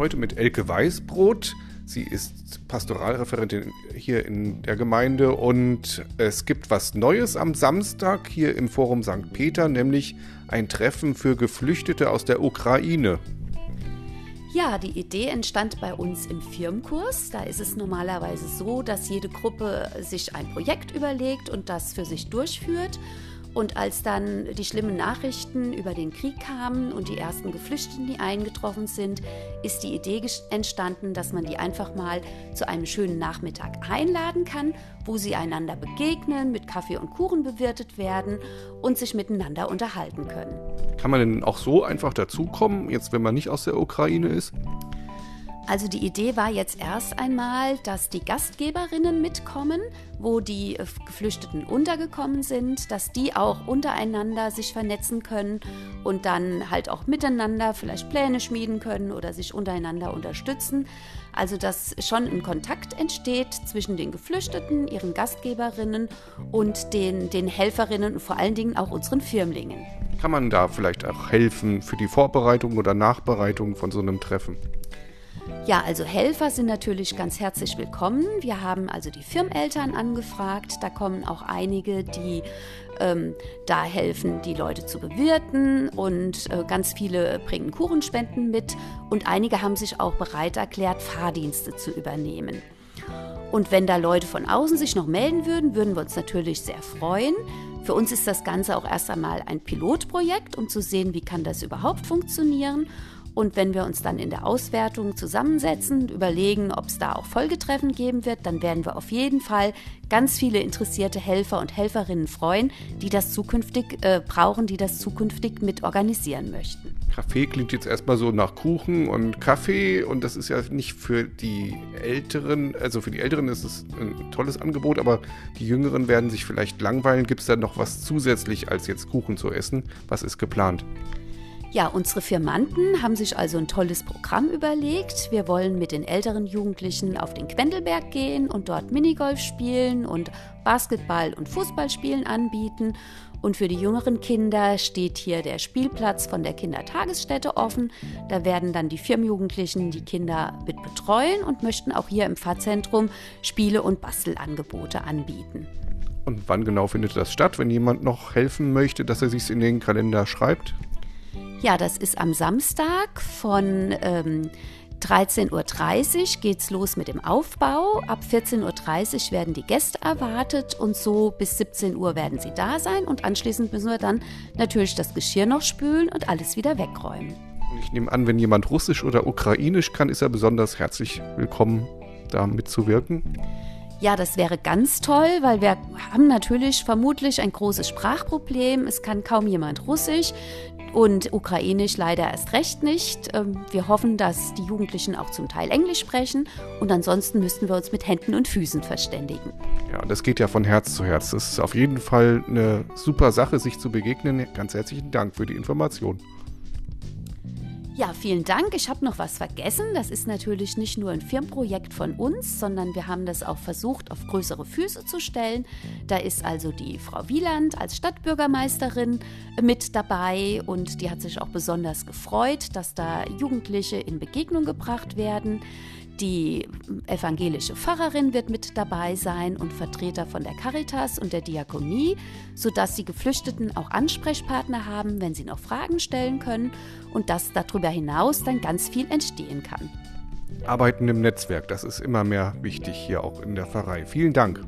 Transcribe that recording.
Heute mit Elke Weißbrot. Sie ist Pastoralreferentin hier in der Gemeinde und es gibt was Neues am Samstag hier im Forum St. Peter, nämlich ein Treffen für Geflüchtete aus der Ukraine. Ja, die Idee entstand bei uns im Firmenkurs. Da ist es normalerweise so, dass jede Gruppe sich ein Projekt überlegt und das für sich durchführt. Und als dann die schlimmen Nachrichten über den Krieg kamen und die ersten Geflüchteten, die eingetroffen sind, ist die Idee entstanden, dass man die einfach mal zu einem schönen Nachmittag einladen kann, wo sie einander begegnen, mit Kaffee und Kuchen bewirtet werden und sich miteinander unterhalten können. Kann man denn auch so einfach dazukommen, jetzt wenn man nicht aus der Ukraine ist? Also die Idee war jetzt erst einmal, dass die Gastgeberinnen mitkommen, wo die äh, Geflüchteten untergekommen sind, dass die auch untereinander sich vernetzen können und dann halt auch miteinander vielleicht Pläne schmieden können oder sich untereinander unterstützen. Also dass schon ein Kontakt entsteht zwischen den Geflüchteten, ihren Gastgeberinnen und den, den Helferinnen und vor allen Dingen auch unseren Firmlingen. Kann man da vielleicht auch helfen für die Vorbereitung oder Nachbereitung von so einem Treffen? Ja, also Helfer sind natürlich ganz herzlich willkommen. Wir haben also die Firmeltern angefragt. Da kommen auch einige, die ähm, da helfen, die Leute zu bewirten. Und äh, ganz viele bringen Kuchenspenden mit. Und einige haben sich auch bereit erklärt, Fahrdienste zu übernehmen. Und wenn da Leute von außen sich noch melden würden, würden wir uns natürlich sehr freuen. Für uns ist das Ganze auch erst einmal ein Pilotprojekt, um zu sehen, wie kann das überhaupt funktionieren. Und wenn wir uns dann in der Auswertung zusammensetzen überlegen, ob es da auch Folgetreffen geben wird, dann werden wir auf jeden Fall ganz viele interessierte Helfer und Helferinnen freuen, die das zukünftig äh, brauchen, die das zukünftig mit organisieren möchten. Kaffee klingt jetzt erstmal so nach Kuchen und Kaffee und das ist ja nicht für die Älteren, also für die Älteren ist es ein tolles Angebot, aber die Jüngeren werden sich vielleicht langweilen. Gibt es da noch was zusätzlich als jetzt Kuchen zu essen? Was ist geplant? Ja, unsere Firmanten haben sich also ein tolles Programm überlegt. Wir wollen mit den älteren Jugendlichen auf den Quendelberg gehen und dort Minigolf spielen und Basketball und Fußballspielen anbieten. Und für die jüngeren Kinder steht hier der Spielplatz von der Kindertagesstätte offen. Da werden dann die Firmenjugendlichen die Kinder mit betreuen und möchten auch hier im Pfarrzentrum Spiele und Bastelangebote anbieten. Und wann genau findet das statt, wenn jemand noch helfen möchte, dass er sich in den Kalender schreibt? Ja, das ist am Samstag von ähm, 13.30 Uhr geht es los mit dem Aufbau. Ab 14.30 Uhr werden die Gäste erwartet und so bis 17 Uhr werden sie da sein. Und anschließend müssen wir dann natürlich das Geschirr noch spülen und alles wieder wegräumen. Ich nehme an, wenn jemand Russisch oder Ukrainisch kann, ist er besonders herzlich willkommen, da mitzuwirken. Ja, das wäre ganz toll, weil wir haben natürlich vermutlich ein großes Sprachproblem. Es kann kaum jemand Russisch und Ukrainisch leider erst recht nicht. Ähm, wir hoffen, dass die Jugendlichen auch zum Teil Englisch sprechen und ansonsten müssten wir uns mit Händen und Füßen verständigen. Ja, das geht ja von Herz zu Herz. Das ist auf jeden Fall eine super Sache, sich zu begegnen. Ganz herzlichen Dank für die Information. Ja, vielen Dank. Ich habe noch was vergessen. Das ist natürlich nicht nur ein Firmenprojekt von uns, sondern wir haben das auch versucht, auf größere Füße zu stellen. Da ist also die Frau Wieland als Stadtbürgermeisterin mit dabei und die hat sich auch besonders gefreut, dass da Jugendliche in Begegnung gebracht werden. Die evangelische Pfarrerin wird mit dabei sein und Vertreter von der Caritas und der Diakonie, sodass die Geflüchteten auch Ansprechpartner haben, wenn sie noch Fragen stellen können und dass darüber hinaus dann ganz viel entstehen kann. Arbeiten im Netzwerk, das ist immer mehr wichtig hier auch in der Pfarrei. Vielen Dank.